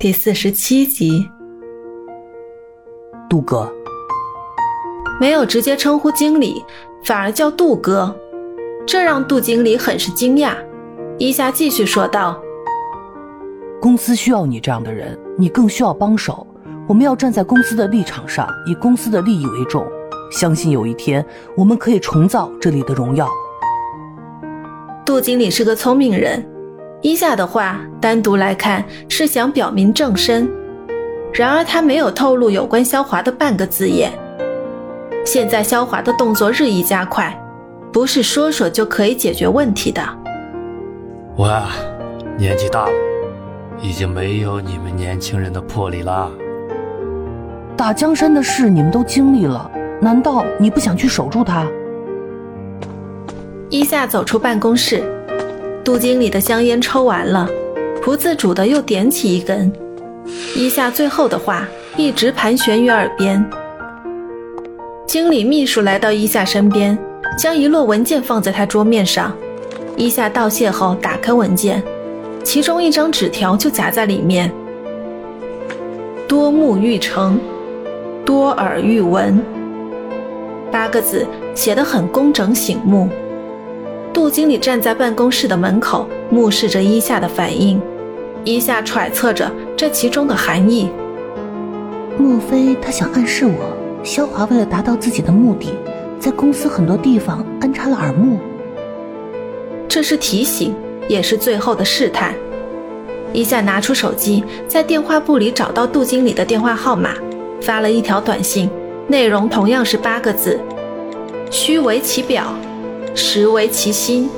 第四十七集，杜哥没有直接称呼经理，反而叫杜哥，这让杜经理很是惊讶。伊夏继续说道：“公司需要你这样的人，你更需要帮手。我们要站在公司的立场上，以公司的利益为重。相信有一天，我们可以重造这里的荣耀。”杜经理是个聪明人。伊夏的话单独来看是想表明正身，然而他没有透露有关萧华的半个字眼。现在萧华的动作日益加快，不是说说就可以解决问题的。我啊年纪大了，已经没有你们年轻人的魄力了。打江山的事你们都经历了，难道你不想去守住他？伊夏走出办公室。杜经理的香烟抽完了，不自主的又点起一根。伊夏最后的话一直盘旋于耳边。经理秘书来到伊夏身边，将一摞文件放在他桌面上。伊夏道谢后打开文件，其中一张纸条就夹在里面。多目欲成，多耳欲闻，八个字写得很工整醒目。杜经理站在办公室的门口，目视着伊夏的反应。伊夏揣测着这其中的含义。莫非他想暗示我，肖华为了达到自己的目的，在公司很多地方安插了耳目？这是提醒，也是最后的试探。伊夏拿出手机，在电话簿里找到杜经理的电话号码，发了一条短信，内容同样是八个字：虚伪其表。实为其心。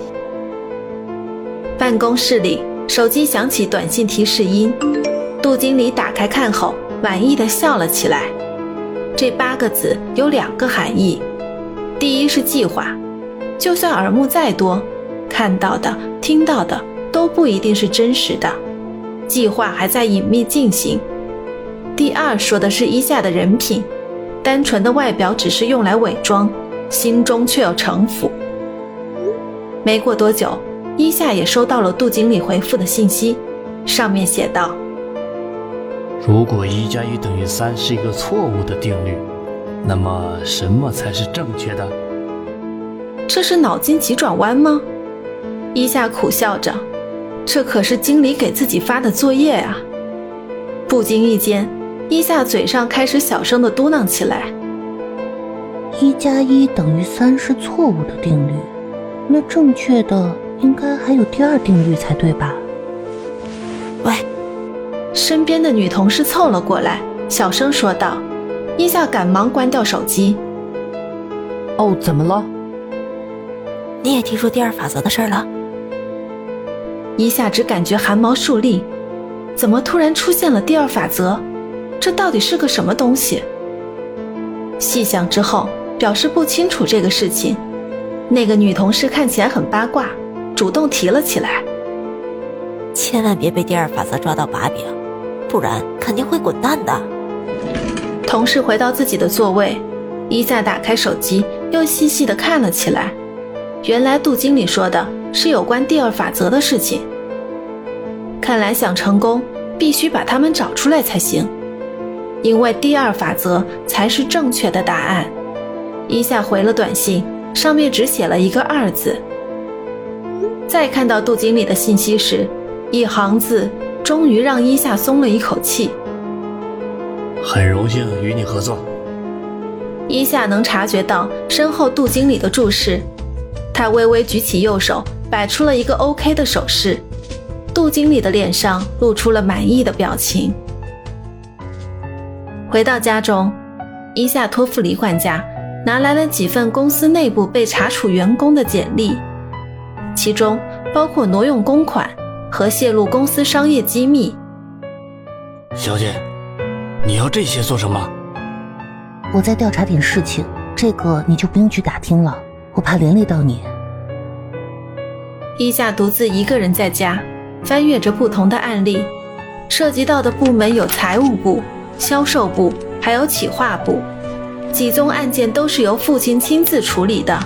办公室里，手机响起短信提示音。杜经理打开看后，满意的笑了起来。这八个字有两个含义：第一是计划，就算耳目再多，看到的、听到的都不一定是真实的，计划还在隐秘进行；第二说的是伊夏的人品，单纯的外表只是用来伪装，心中却有城府。没过多久，伊夏也收到了杜经理回复的信息，上面写道：“如果一加一等于三是一个错误的定律，那么什么才是正确的？”这是脑筋急转弯吗？伊夏苦笑着，这可是经理给自己发的作业啊！不经意间，伊夏嘴上开始小声的嘟囔起来：“一加一等于三是错误的定律。”那正确的应该还有第二定律才对吧？喂，身边的女同事凑了过来，小声说道。伊夏赶忙关掉手机。哦，怎么了？你也听说第二法则的事了？伊夏只感觉汗毛竖立，怎么突然出现了第二法则？这到底是个什么东西？细想之后，表示不清楚这个事情。那个女同事看起来很八卦，主动提了起来。千万别被第二法则抓到把柄，不然肯定会滚蛋的。同事回到自己的座位，伊夏打开手机，又细细的看了起来。原来杜经理说的是有关第二法则的事情。看来想成功，必须把他们找出来才行，因为第二法则才是正确的答案。一下回了短信。上面只写了一个“二”字。再看到杜经理的信息时，一行字终于让伊夏松了一口气。很荣幸与你合作。伊夏能察觉到身后杜经理的注视，他微微举起右手，摆出了一个 OK 的手势。杜经理的脸上露出了满意的表情。回到家中，伊夏托付李管家。拿来了几份公司内部被查处员工的简历，其中包括挪用公款和泄露公司商业机密。小姐，你要这些做什么？我在调查点事情，这个你就不用去打听了，我怕连累到你。伊夏独自一个人在家，翻阅着不同的案例，涉及到的部门有财务部、销售部，还有企划部。几宗案件都是由父亲亲自处理的，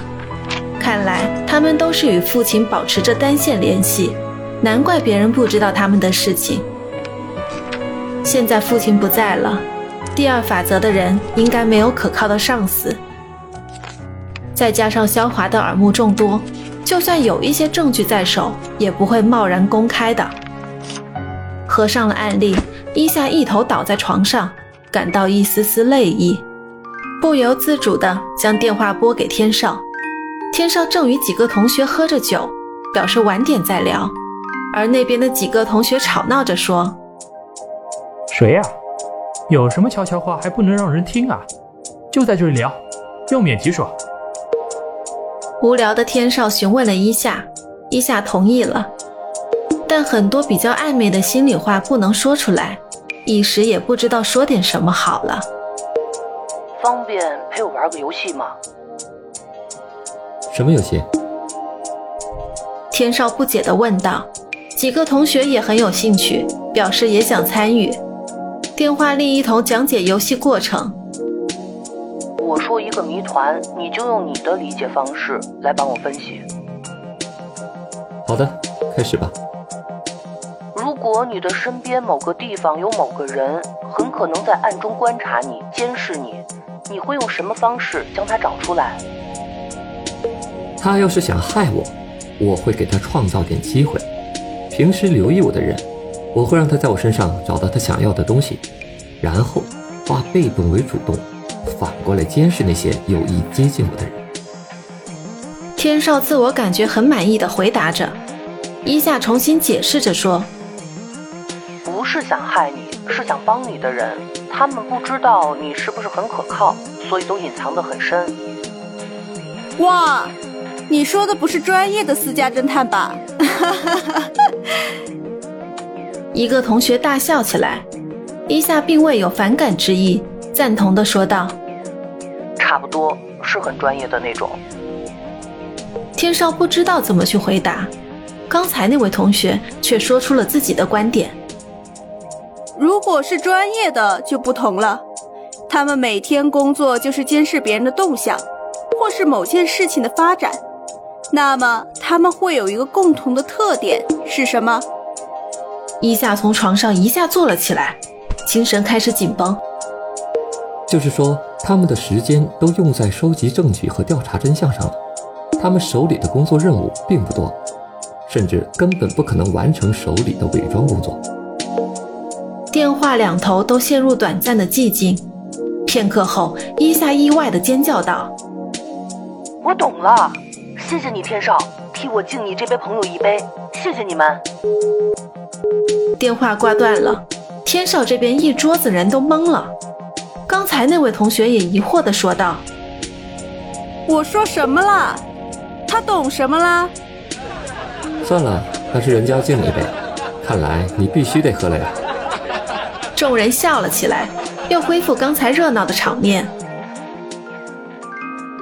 看来他们都是与父亲保持着单线联系，难怪别人不知道他们的事情。现在父亲不在了，第二法则的人应该没有可靠的上司，再加上肖华的耳目众多，就算有一些证据在手，也不会贸然公开的。合上了案例，伊夏一头倒在床上，感到一丝丝泪意，不由自主地将电话拨给天少。天少正与几个同学喝着酒，表示晚点再聊，而那边的几个同学吵闹着说。谁呀？有什么悄悄话还不能让人听啊？就在这里聊，用免提说。无聊的天少询问了一下，一下同意了，但很多比较暧昧的心里话不能说出来，一时也不知道说点什么好了。方便陪我玩个游戏吗？什么游戏？天少不解地问道。几个同学也很有兴趣，表示也想参与。电话另一头讲解游戏过程。我说一个谜团，你就用你的理解方式来帮我分析。好的，开始吧。如果你的身边某个地方有某个人，很可能在暗中观察你、监视你，你会用什么方式将他找出来？他要是想害我，我会给他创造点机会。平时留意我的人。我会让他在我身上找到他想要的东西，然后化被动为主动，反过来监视那些有意接近我的人。天少自我感觉很满意的回答着，伊夏重新解释着说：“不是想害你，是想帮你的人，他们不知道你是不是很可靠，所以都隐藏得很深。”哇，你说的不是专业的私家侦探吧？哈哈哈。一个同学大笑起来，伊夏并未有反感之意，赞同的说道：“差不多是很专业的那种。”天少不知道怎么去回答，刚才那位同学却说出了自己的观点：“如果是专业的就不同了，他们每天工作就是监视别人的动向，或是某件事情的发展，那么他们会有一个共同的特点是什么？”伊夏从床上一下坐了起来，精神开始紧绷。就是说，他们的时间都用在收集证据和调查真相上了，他们手里的工作任务并不多，甚至根本不可能完成手里的伪装工作。电话两头都陷入短暂的寂静，片刻后，伊夏意外的尖叫道：“我懂了，谢谢你，天少，替我敬你这杯朋友一杯，谢谢你们。”电话挂断了，天少这边一桌子人都懵了。刚才那位同学也疑惑的说道：“我说什么了？他懂什么啦？”算了，还是人家敬你一杯。看来你必须得喝了呀。众人笑了起来，又恢复刚才热闹的场面。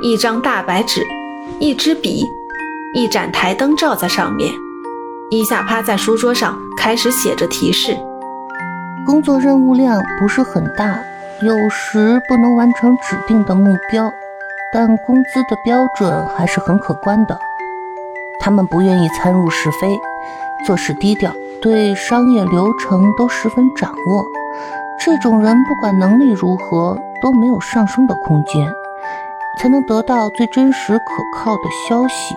一张大白纸，一支笔，一盏台灯照在上面。伊夏趴在书桌上，开始写着提示。工作任务量不是很大，有时不能完成指定的目标，但工资的标准还是很可观的。他们不愿意参入是非，做事低调，对商业流程都十分掌握。这种人不管能力如何，都没有上升的空间，才能得到最真实可靠的消息。